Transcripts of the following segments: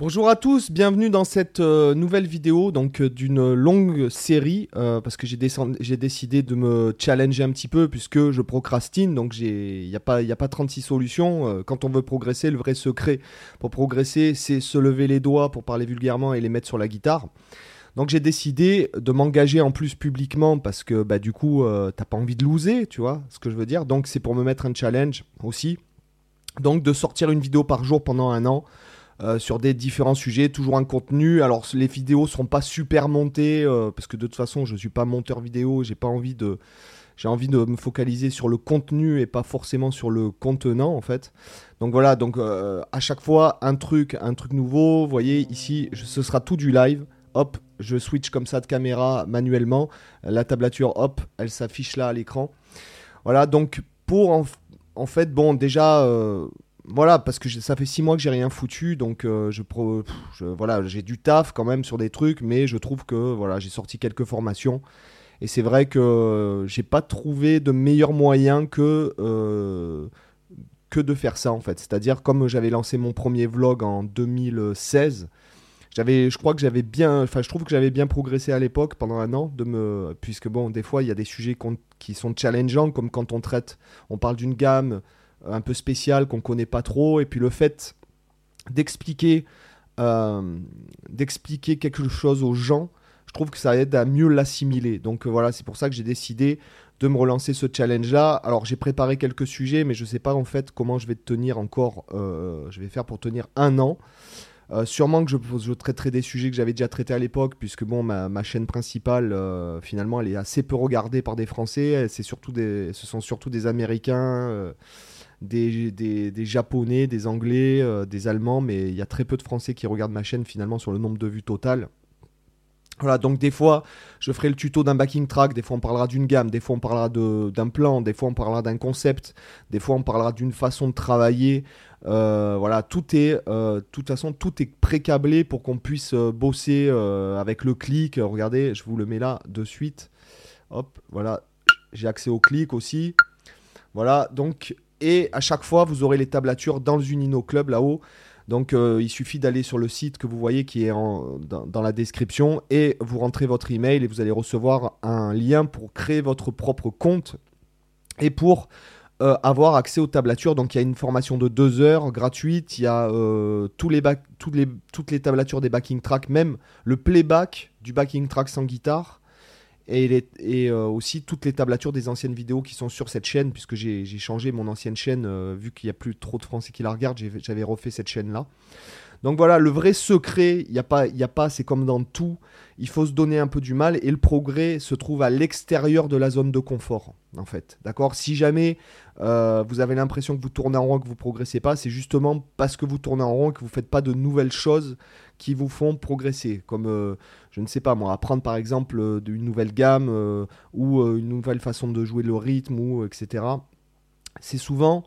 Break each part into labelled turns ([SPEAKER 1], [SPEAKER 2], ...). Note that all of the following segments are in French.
[SPEAKER 1] Bonjour à tous, bienvenue dans cette euh, nouvelle vidéo donc euh, d'une longue série euh, parce que j'ai décidé de me challenger un petit peu puisque je procrastine donc il n'y a, pas, a pas 36 solutions. quand on veut progresser, le vrai secret pour progresser c'est se lever les doigts pour parler vulgairement et les mettre sur la guitare. Donc j'ai décidé de m'engager en plus publiquement parce que bah, du coup t'as pas envie de loser, tu vois ce que je veux dire. Donc c'est pour me mettre un challenge aussi. Donc de sortir une vidéo par jour pendant un an. Euh, sur des différents sujets, toujours un contenu. Alors les vidéos seront pas super montées euh, parce que de toute façon je suis pas monteur vidéo, j'ai pas envie de j'ai envie de me focaliser sur le contenu et pas forcément sur le contenant en fait. Donc voilà, donc euh, à chaque fois un truc, un truc nouveau. Vous voyez ici, ce sera tout du live. Hop, je switch comme ça de caméra manuellement. La tablature, hop, elle s'affiche là à l'écran. Voilà, donc pour en fait, bon, déjà, voilà, parce que ça fait six mois que j'ai rien foutu, donc euh, je, voilà, j'ai du taf quand même sur des trucs, mais je trouve que voilà, j'ai sorti quelques formations. Et c'est vrai que j'ai pas trouvé de meilleur moyen que, euh, que de faire ça en fait. C'est-à-dire comme j'avais lancé mon premier vlog en 2016, j'avais, je crois que j'avais bien, enfin je trouve que j'avais bien progressé à l'époque pendant un an, de me, puisque bon, des fois il y a des sujets qui sont challengeants, comme quand on traite, on parle d'une gamme un peu spécial qu'on connaît pas trop. Et puis le fait d'expliquer euh, d'expliquer quelque chose aux gens, je trouve que ça aide à mieux l'assimiler. Donc euh, voilà, c'est pour ça que j'ai décidé de me relancer ce challenge-là. Alors j'ai préparé quelques sujets, mais je sais pas en fait comment je vais tenir encore. Euh, je vais faire pour tenir un an. sûrement que je, traiterai des sujets que j'avais déjà traités à l'époque, puisque bon, ma, ma chaîne principale, finalement, elle est assez peu regardée par des Français. C'est surtout des, ce sont surtout des Américains des, Japonais, des Anglais, euh, des Allemands, mais il y a très peu de Français qui regardent ma chaîne finalement sur le nombre de vues total. Voilà, donc des fois, je ferai le tuto d'un backing track, des fois on parlera d'une gamme, des fois on parlera d'un plan, des fois on parlera d'un concept, des fois on parlera d'une façon de travailler. Euh, voilà, tout est, euh, toute façon, tout est pré-câblé pour qu'on puisse bosser avec le clic. Regardez, je vous le mets là de suite. Hop, voilà, j'ai accès au clic aussi. Voilà, donc et à chaque fois, vous aurez les tablatures dans le Zunino Club là-haut. Donc euh, il suffit d'aller sur le site que vous voyez qui est dans, la description et vous rentrez votre email et vous allez recevoir un lien pour créer votre propre compte et pour euh, avoir accès aux tablatures. Donc il y a une formation de deux heures gratuite, il y a euh, les, toutes les tablatures des backing tracks, même le playback du backing track sans guitare et, euh, aussi toutes les tablatures des anciennes vidéos qui sont sur cette chaîne, puisque j'ai changé mon ancienne chaîne, euh, vu qu'il n'y a plus trop de Français qui la regardent, j'avais refait cette chaîne-là. Donc voilà, le vrai secret, il n'y a pas, a pas c'est comme dans tout, il faut se donner un peu du mal et le progrès se trouve à l'extérieur de la zone de confort, en fait. D'accord? Si jamais euh, vous avez l'impression que vous tournez en rond, que vous progressez pas, c'est justement parce que vous tournez en rond que vous ne faites pas de nouvelles choses qui vous font progresser. Comme, euh, je ne sais pas moi, apprendre par exemple euh, une nouvelle gamme ou une nouvelle façon de jouer le rythme, ou etc. C'est souvent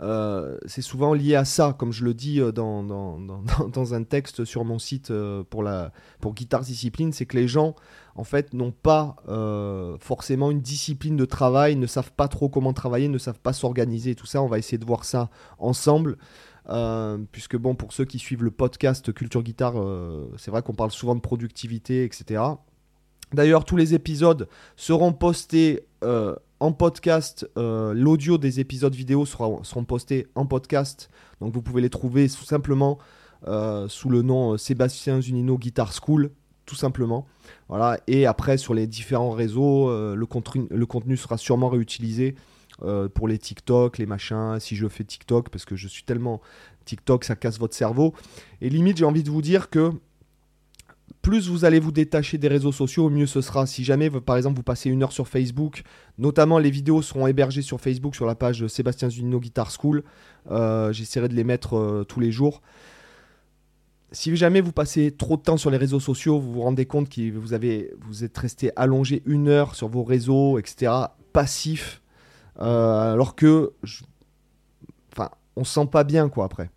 [SPEAKER 1] euh, c'est souvent lié à ça, comme je le dis euh, dans, dans, un texte sur mon site euh, pour, la, pour Guitare Discipline, c'est que les gens, en fait, n'ont pas forcément une discipline de travail, ne savent pas trop comment travailler, ne savent pas s'organiser. Tout ça, on va essayer de voir ça ensemble. puisque bon, pour ceux qui suivent le podcast Culture Guitare, c'est vrai qu'on parle souvent de productivité, etc. D'ailleurs, tous les épisodes seront postés en podcast. Euh, l'audio des épisodes vidéo seront postés en podcast. Donc vous pouvez les trouver tout simplement euh, sous le nom euh, Sébastien Zunino Guitar School, tout simplement. Voilà. Et après, sur les différents réseaux, le, contenu, le contenu sera sûrement réutilisé pour les TikTok, les machins. Si je fais TikTok, parce que je suis tellement TikTok, ça casse votre cerveau. Et limite, j'ai envie de vous dire que plus vous allez vous détacher des réseaux sociaux, mieux ce sera. Si jamais, par exemple, vous passez une heure sur Facebook, notamment les vidéos seront hébergées sur Facebook sur la page Sébastien Zunino Guitar School. Euh, j'essaierai de les mettre euh, tous les jours. Si jamais vous passez trop de temps sur les réseaux sociaux, vous vous rendez compte que vous, êtes resté allongé une heure sur vos réseaux, etc., passif, euh, alors que, enfin, on se sent pas bien quoi après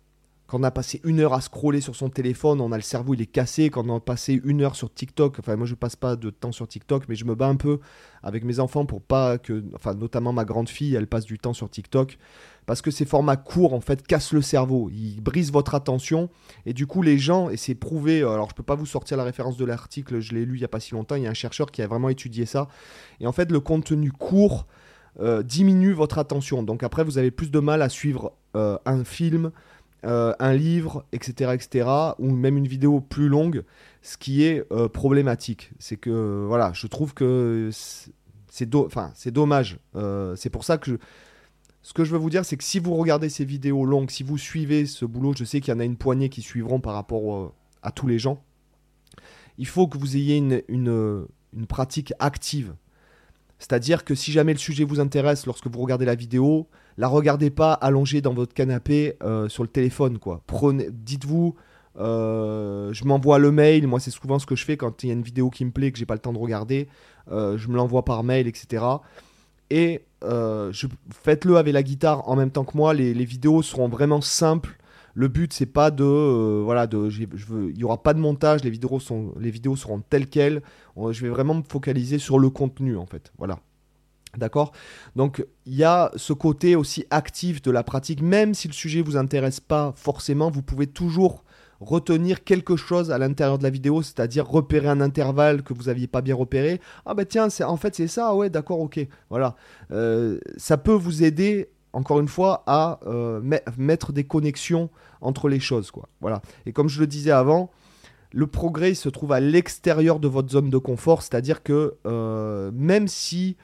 [SPEAKER 1] quand on a passé une heure à scroller sur son téléphone, on a le cerveau, il est cassé. Quand on a passé une heure sur TikTok, enfin, moi, je passe pas de temps sur TikTok, mais je me bats un peu avec mes enfants pour pas que, enfin, notamment ma grande fille, elle passe du temps sur TikTok. Parce que ces formats courts, en fait, cassent le cerveau. Ils brisent votre attention. Et du coup, les gens, et c'est prouvé, alors je peux pas vous sortir la référence de l'article, je l'ai lu il y a pas si longtemps, il y a un chercheur qui a vraiment étudié ça. Et en fait, le contenu court euh, diminue votre attention. Donc après, vous avez plus de mal à suivre euh, un film, euh, un livre, etc., etc., ou même une vidéo plus longue, ce qui est euh, problématique. C'est que, voilà, je trouve que c'est dommage. Euh, c'est pour ça que ce que je veux vous dire, c'est que si vous regardez ces vidéos longues, si vous suivez ce boulot, je sais qu'il y en a une poignée qui suivront par rapport à tous les gens, il faut que vous ayez une, une pratique active. C'est-à-dire que si jamais le sujet vous intéresse lorsque vous regardez la vidéo, la regardez pas allongée dans votre canapé euh, sur le téléphone quoi. Dites-vous, euh, je m'envoie le mail. Moi, c'est souvent ce que je fais quand il y a une vidéo qui me plaît que j'ai pas le temps de regarder. Euh, je me l'envoie par mail, etc. Et faites-le avec la guitare en même temps que moi. Les, vidéos seront vraiment simples. Le but c'est pas de voilà de je veux il y aura pas de montage. Les vidéos sont les vidéos seront telles quelles. je vais vraiment me focaliser sur le contenu en fait. Voilà. D'accord? Donc il y a ce côté aussi actif de la pratique, même si le sujet vous intéresse pas forcément, vous pouvez toujours retenir quelque chose à l'intérieur de la vidéo, c'est-à-dire repérer un intervalle que vous n'aviez pas bien repéré. Ah bah tiens, en fait c'est ça, ouais d'accord, ok. Voilà. Euh, ça peut vous aider, encore une fois, à euh, mettre des connexions entre les choses. Quoi. Voilà. Et comme je le disais avant, le progrès se trouve à l'extérieur de votre zone de confort, c'est-à-dire que euh, même si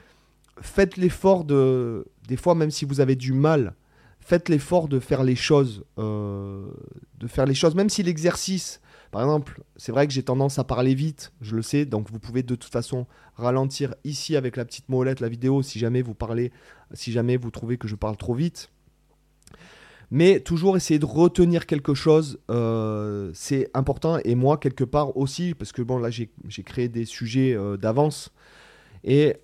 [SPEAKER 1] faites l'effort de, des fois même si vous avez du mal, faites l'effort de faire les choses, euh, de faire les choses, même si l'exercice, par exemple, c'est vrai que j'ai tendance à parler vite, je le sais, donc vous pouvez de toute façon ralentir ici avec la petite molette la vidéo si jamais vous parlez, si jamais vous trouvez que je parle trop vite. Mais toujours essayer de retenir quelque chose, euh, c'est important. Et moi, quelque part aussi, parce que bon, là, j'ai créé des sujets euh, d'avance. Et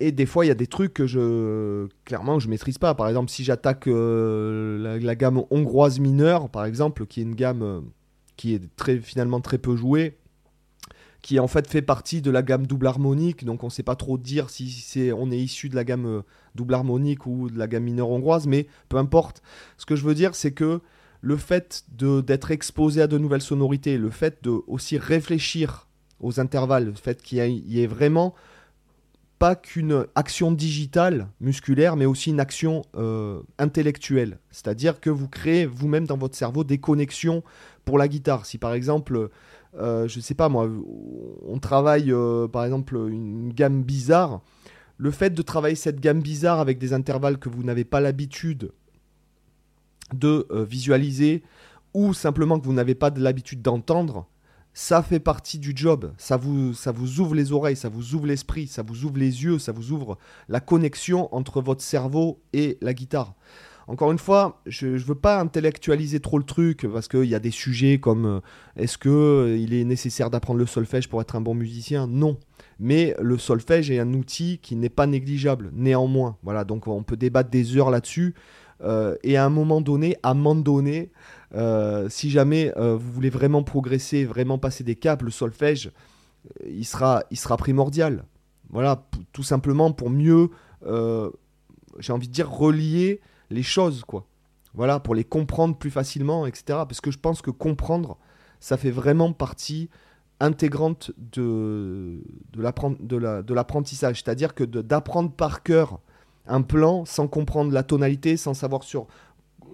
[SPEAKER 1] et des fois, il y a des trucs que je clairement je maîtrise pas. Par exemple, si j'attaque euh, la, gamme hongroise mineure, par exemple, qui est une gamme euh, qui est très finalement très peu jouée, qui en fait fait partie de la gamme double harmonique. Donc on ne sait pas trop dire si c'est on est issu de la gamme euh, double harmonique ou de la gamme mineure hongroise, mais peu importe. Ce que je veux dire, c'est que le fait d'être exposé à de nouvelles sonorités, le fait de aussi réfléchir aux intervalles, le fait qu'il y ait vraiment pas qu'une action digitale, musculaire, mais aussi une action euh, intellectuelle. C'est-à-dire que vous créez vous-même dans votre cerveau des connexions pour la guitare. Si par exemple, euh, je sais pas moi, on travaille euh, par exemple une gamme bizarre, le fait de travailler cette gamme bizarre avec des intervalles que vous n'avez pas l'habitude de visualiser ou simplement que vous n'avez pas l'habitude d'entendre, ça fait partie du job. Ça vous, ça vous ouvre les oreilles, ça vous ouvre l'esprit, ça vous ouvre les yeux, ça vous ouvre la connexion entre votre cerveau et la guitare. Encore une fois, je ne veux pas intellectualiser trop le truc parce qu'il y a des sujets comme euh, est-ce qu'il euh, il est nécessaire d'apprendre le solfège pour être un bon musicien? Non. Mais le solfège est un outil qui n'est pas négligeable, néanmoins. Voilà, donc on peut débattre des heures là-dessus. Euh, et à un moment donné, à un moment donné, euh, si jamais euh, vous voulez vraiment progresser, vraiment passer des caps, le solfège, il, sera, il sera primordial. Voilà, tout simplement pour mieux, j'ai envie de dire, relier les choses, quoi. Voilà, pour les comprendre plus facilement, etc. Parce que je pense que comprendre, ça fait vraiment partie intégrante de, de l'apprentissage. C'est-à-dire que d'apprendre par cœur un plan sans comprendre la tonalité, sans savoir sur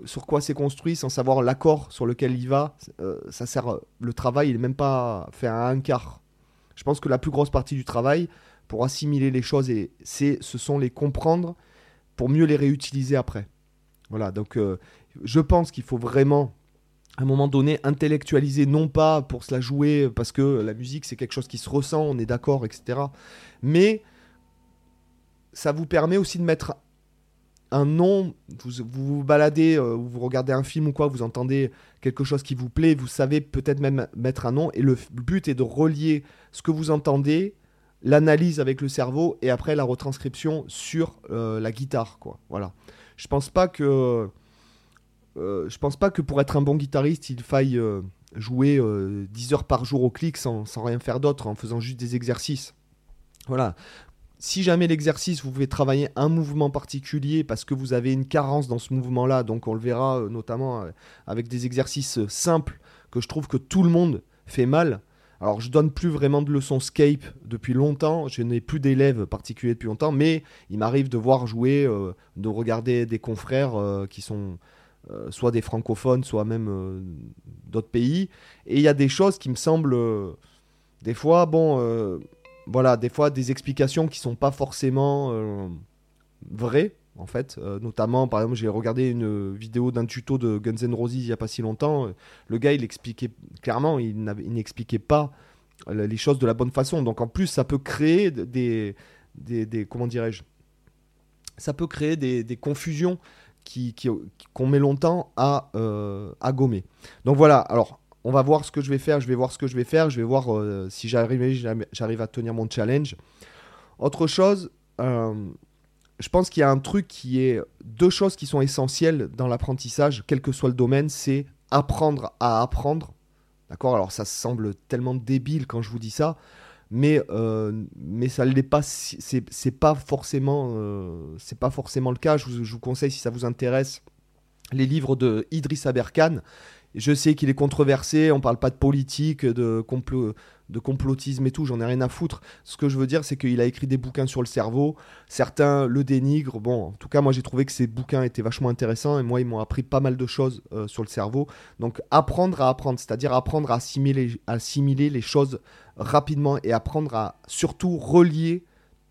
[SPEAKER 1] sur quoi c'est construit, sans savoir l'accord sur lequel il va, euh, ça sert. Le travail, il n'est même pas fait à un quart. Je pense que la plus grosse partie du travail, pour assimiler les choses, et c'est, ce sont les comprendre pour mieux les réutiliser après. Voilà, donc euh, je pense qu'il faut vraiment, à un moment donné, intellectualiser, non pas pour se la jouer, parce que la musique, c'est quelque chose qui se ressent, on est d'accord, etc. Mais ça vous permet aussi de mettre un nom, vous vous, baladez, euh, vous regardez un film ou quoi, vous entendez quelque chose qui vous plaît, vous savez peut-être même mettre un nom, et le but est de relier ce que vous entendez, l'analyse avec le cerveau, et après la retranscription sur euh, la guitare, quoi. Voilà. Je pense pas que je pense pas que pour être un bon guitariste, il faille jouer 10 heures par jour au clic sans, sans rien faire d'autre, en faisant juste des exercices. Voilà. Si jamais l'exercice, vous pouvez travailler un mouvement particulier parce que vous avez une carence dans ce mouvement-là, donc on le verra notamment avec des exercices simples que je trouve que tout le monde fait mal, alors, je donne plus vraiment de leçons Scape depuis longtemps. Je n'ai plus d'élèves particuliers depuis longtemps, mais il m'arrive de voir jouer, euh, de regarder des confrères euh, qui sont euh, soit des francophones, soit même d'autres pays. Et il y a des choses qui me semblent, des fois, bon, voilà, des fois des explications qui sont pas forcément vraies en fait. notamment, par exemple, j'ai regardé une vidéo d'un tuto de Guns N' Roses il n'y a pas si longtemps. Le gars, il expliquait clairement, il n'expliquait pas les choses de la bonne façon. Donc en plus, ça peut créer des, comment dirais-je, ça peut créer des, confusions qui, qu'on met longtemps à, à gommer. Donc voilà. Alors on va voir ce que je vais faire. Je vais voir ce que je vais faire. Je vais voir si j'arrive, à tenir mon challenge. Autre chose je pense qu'il y a un truc qui est deux choses qui sont essentielles dans l'apprentissage, quel que soit le domaine, c'est apprendre à apprendre. D'accord? Alors ça semble tellement débile quand je vous dis ça, mais, euh, mais ça l'est pas. C'est pas forcément, euh, c'est pas forcément le cas. Je vous, je vous, conseille si ça vous intéresse les livres de Idriss Aberkan. Je sais qu'il est controversé, on parle pas de politique, de complot, de complotisme et tout, j'en ai rien à foutre. Ce que je veux dire, c'est qu'il a écrit des bouquins sur le cerveau. Certains le dénigrent. Bon, en tout cas, moi j'ai trouvé que ces bouquins étaient vachement intéressants et moi ils m'ont appris pas mal de choses euh, sur le cerveau. Donc apprendre à apprendre, c'est-à-dire apprendre à assimiler, assimiler les choses rapidement et apprendre à surtout relier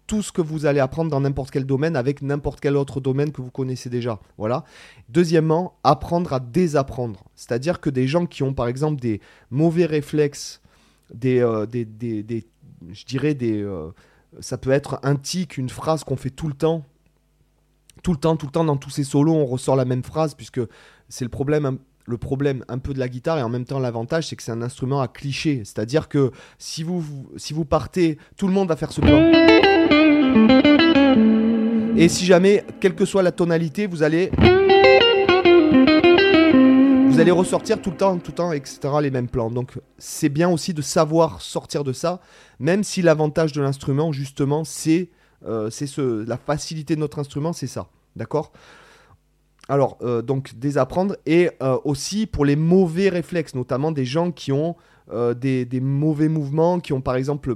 [SPEAKER 1] tout ce que vous allez apprendre dans n'importe quel domaine avec n'importe quel autre domaine que vous connaissez déjà. Voilà. Deuxièmement, apprendre à désapprendre. C'est-à-dire que des gens qui ont par exemple des mauvais réflexes euh, des, des, des, je dirais des, euh, ça peut être un tic, une phrase qu'on fait tout le temps, tout le temps, tout le temps dans tous ces solos, on ressort la même phrase puisque c'est le problème le problème un peu de la guitare et en même temps l'avantage c'est que c'est un instrument à cliché c'est à dire que si vous, si vous partez tout le monde va faire ce plan et si jamais quelle que soit la tonalité vous allez vous allez ressortir tout le temps, tout le temps, etc. les mêmes plans. Donc c'est bien aussi de savoir sortir de ça, même si l'avantage de l'instrument, justement, c'est euh, ce, la facilité de notre instrument, c'est ça. D'accord? Alors, euh, donc, désapprendre. Et euh, aussi pour les mauvais réflexes, notamment des gens qui ont des, des, mauvais mouvements, qui ont par exemple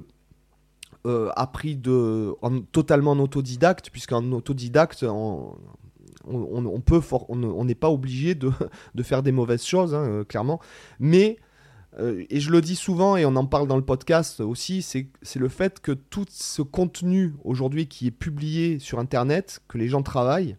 [SPEAKER 1] appris de, en, totalement en autodidacte, puisqu'en autodidacte, en, on, peut on n'est pas obligé de, faire des mauvaises choses, hein, euh, clairement. Mais, euh, et je le dis souvent, et on en parle dans le podcast aussi, c'est le fait que tout ce contenu aujourd'hui qui est publié sur Internet, que les gens travaillent,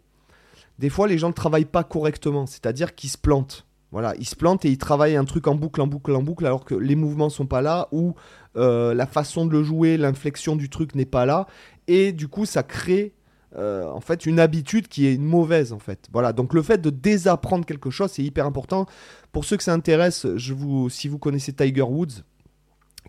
[SPEAKER 1] des fois les gens ne travaillent pas correctement, c'est-à-dire qu'ils se plantent. Voilà, ils se plantent et ils travaillent un truc en boucle, en boucle, en boucle, alors que les mouvements sont pas là, ou euh, la façon de le jouer, l'inflexion du truc n'est pas là, et du coup ça crée euh, en fait une habitude qui est mauvaise en fait. Voilà, donc le fait de désapprendre quelque chose, c'est hyper important. Pour ceux que ça intéresse, je vous, si vous connaissez Tiger Woods,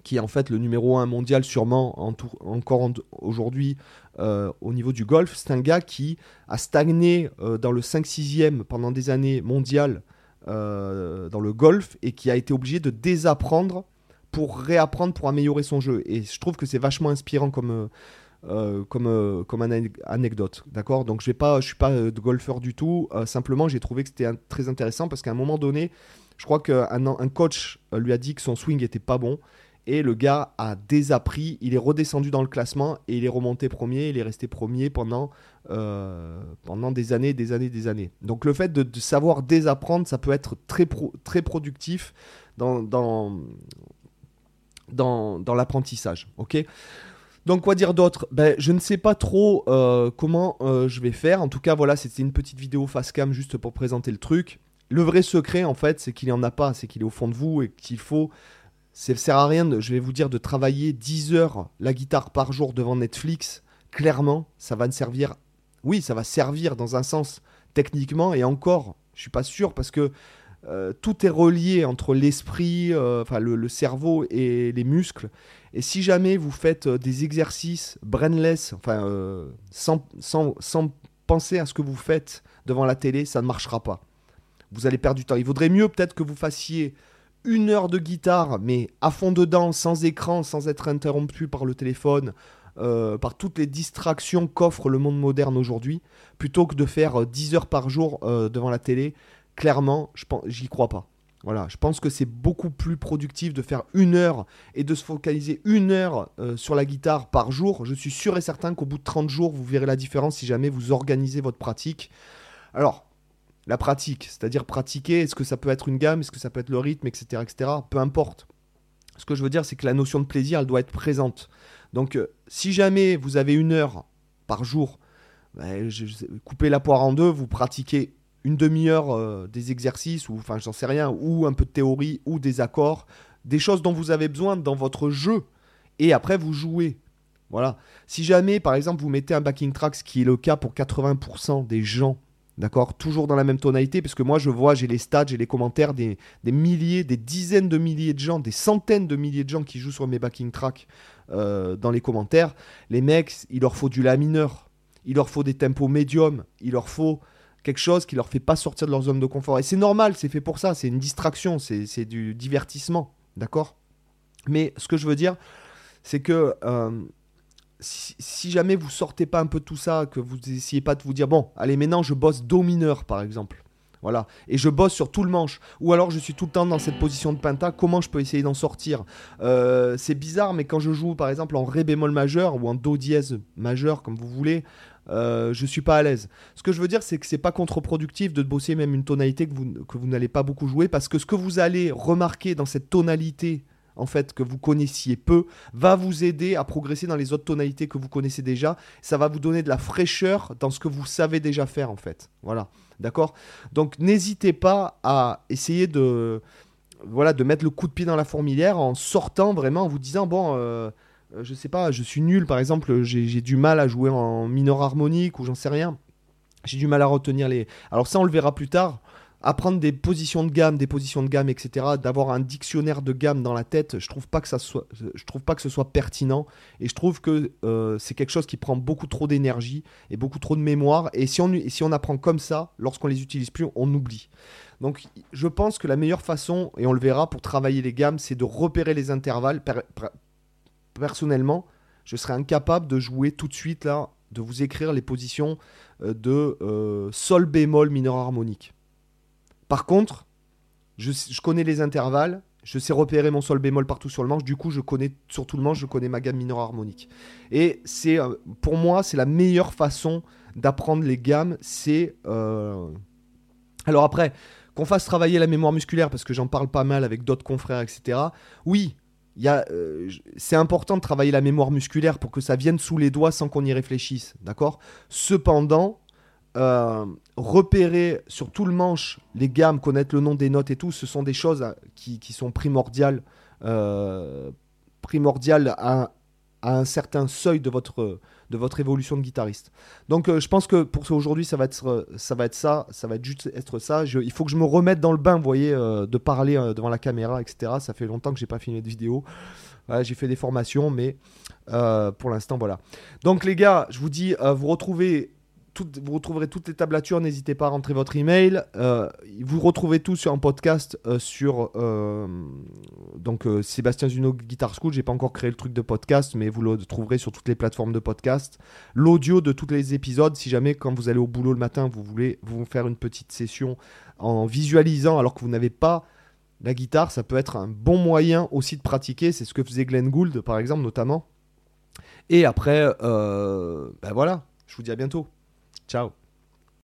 [SPEAKER 1] qui est en fait le numéro 1 mondial sûrement encore aujourd'hui euh, au niveau du golf, c'est un gars qui a stagné dans le 5-6e pendant des années mondial dans le golf et qui a été obligé de désapprendre pour réapprendre, pour améliorer son jeu. Et je trouve que c'est vachement inspirant comme euh, comme, euh, comme anecdote. D'accord? Donc je ne suis pas euh, de golfeur du tout. simplement, j'ai trouvé que c'était très intéressant parce qu'à un moment donné, je crois qu'un un coach lui a dit que son swing était pas bon. Et le gars a désappris, il est redescendu dans le classement et il est remonté premier, il est resté premier pendant, pendant des années, des années, des années. Donc le fait de, savoir désapprendre, ça peut être très, très productif dans, dans, dans l'apprentissage. ok? Donc quoi dire d'autre? Ben, Je ne sais pas trop euh, comment euh, je vais faire. En tout cas, voilà, c'était une petite vidéo face cam juste pour présenter le truc. Le vrai secret, en fait, c'est qu'il n'y en a pas, c'est qu'il est au fond de vous et qu'il faut... Ça sert à rien, je vais vous dire, de travailler 10 heures la guitare par jour devant Netflix. Clairement, ça va ne servir... Oui, ça va servir dans un sens techniquement et encore, je suis pas sûr parce que euh, tout est relié entre l'esprit, enfin le, cerveau et les muscles. Et si jamais vous faites euh, des exercices brainless, enfin, euh, sans, sans, sans, penser à ce que vous faites devant la télé, ça ne marchera pas. vous allez perdre du temps. Il vaudrait mieux peut-être que vous fassiez une heure de guitare, mais à fond dedans, sans écran, sans être interrompu par le téléphone, euh, par toutes les distractions qu'offre le monde moderne aujourd'hui, plutôt que de faire 10 heures par jour devant la télé. Clairement, j'y crois pas. Voilà, je pense que c'est beaucoup plus productif de faire une heure et de se focaliser une heure euh, sur la guitare par jour. Je suis sûr et certain qu'au bout de 30 jours, vous verrez la différence si jamais vous organisez votre pratique. Alors, la pratique, c'est-à-dire pratiquer, est-ce que ça peut être une gamme, est-ce que ça peut être le rythme, etc. etc. peu importe. Ce que je veux dire, c'est que la notion de plaisir, elle doit être présente. Donc, euh, si jamais vous avez une heure par jour, ben, coupez la poire en deux, vous pratiquez une demi-heure euh, des exercices, ou enfin j'en sais rien, ou un peu de théorie, ou des accords, des choses dont vous avez besoin dans votre jeu, et après vous jouez. Voilà. Si jamais, par exemple, vous mettez un backing track, ce qui est le cas pour 80% des gens, d'accord, toujours dans la même tonalité, parce que moi je vois, j'ai les stats, j'ai les commentaires des, milliers, des dizaines de milliers de gens, des centaines de milliers de gens qui jouent sur mes backing tracks euh, dans les commentaires. Les mecs, il leur faut du la mineur, il leur faut des tempos médiums, il leur faut quelque chose qui leur fait pas sortir de leur zone de confort. Et c'est normal, c'est fait pour ça, c'est une distraction, c'est du divertissement, d'accord? Mais ce que je veux dire, c'est que euh, si, jamais vous sortez pas un peu de tout ça, que vous essayez pas de vous dire, bon, allez, maintenant je bosse Do mineur, par exemple. Voilà. Et je bosse sur tout le manche. Ou alors je suis tout le temps dans cette position de penta. Comment je peux essayer d'en sortir? Euh, C'est bizarre, mais quand je joue par exemple en Ré bémol majeur ou en Do dièse majeur, comme vous voulez, euh, je suis pas à l'aise. Ce que je veux dire, c'est que c'est pas contre-productif de bosser même une tonalité que vous, que vous n'allez pas beaucoup jouer, parce que ce que vous allez remarquer dans cette tonalité, en fait, que vous connaissiez peu, va vous aider à progresser dans les autres tonalités que vous connaissez déjà. Ça va vous donner de la fraîcheur dans ce que vous savez déjà faire, en fait. Voilà, d'accord? Donc n'hésitez pas à essayer de, voilà, de mettre le coup de pied dans la fourmilière en sortant vraiment, en vous disant, bon... Euh, je sais pas, je suis nul par exemple, j'ai du mal à jouer en mineur harmonique ou j'en sais rien. J'ai du mal à retenir les. Alors ça, on le verra plus tard. Apprendre des positions de gamme, des positions de gamme, etc. D'avoir un dictionnaire de gamme dans la tête, je trouve pas que ça soit, je trouve pas que ce soit pertinent. Et je trouve que euh, c'est quelque chose qui prend beaucoup trop d'énergie et beaucoup trop de mémoire. Et si on, si on apprend comme ça, lorsqu'on les utilise plus, on oublie. Donc je pense que la meilleure façon, et on le verra pour travailler les gammes, c'est de repérer les intervalles, personnellement, je serais incapable de jouer tout de suite là, de vous écrire les positions euh, de euh, sol bémol mineur harmonique. Par contre, je, connais les intervalles, je sais repérer mon sol bémol partout sur le manche, du coup je connais sur tout le manche, je connais ma gamme mineure harmonique. Et c'est euh, pour moi c'est la meilleure façon d'apprendre les gammes, c'est alors après qu'on fasse travailler la mémoire musculaire parce que j'en parle pas mal avec d'autres confrères, etc. Oui, euh, c'est important de travailler la mémoire musculaire pour que ça vienne sous les doigts sans qu'on y réfléchisse, d'accord? Cependant, euh, repérer sur tout le manche les gammes, connaître le nom des notes et tout, ce sont des choses euh, qui, sont primordiales, primordiales à, à un certain seuil de votre, de votre évolution de guitariste. Donc euh, je pense que pour aujourd'hui ça va être ça va ça, va juste être ça. il faut que je me remette dans le bain, vous voyez, euh, de parler euh, devant la caméra, etc. Ça fait longtemps que j'ai pas filmé de vidéo. j'ai fait des formations, mais pour l'instant voilà. Donc les gars, je vous dis, vous retrouvez vous retrouverez toutes les tablatures. N'hésitez pas à rentrer votre email. Euh, vous retrouvez tout sur un podcast euh, sur euh, donc Sébastien Zuno Guitar School. J'ai pas encore créé le truc de podcast, mais vous le trouverez sur toutes les plateformes de podcast. L'audio de tous les épisodes, si jamais quand vous allez au boulot le matin, vous voulez vous faire une petite session en visualisant alors que vous n'avez pas la guitare, ça peut être un bon moyen aussi de pratiquer. C'est ce que faisait Glenn Gould, par exemple, notamment. Et après, ben voilà, je vous dis à bientôt. Ciao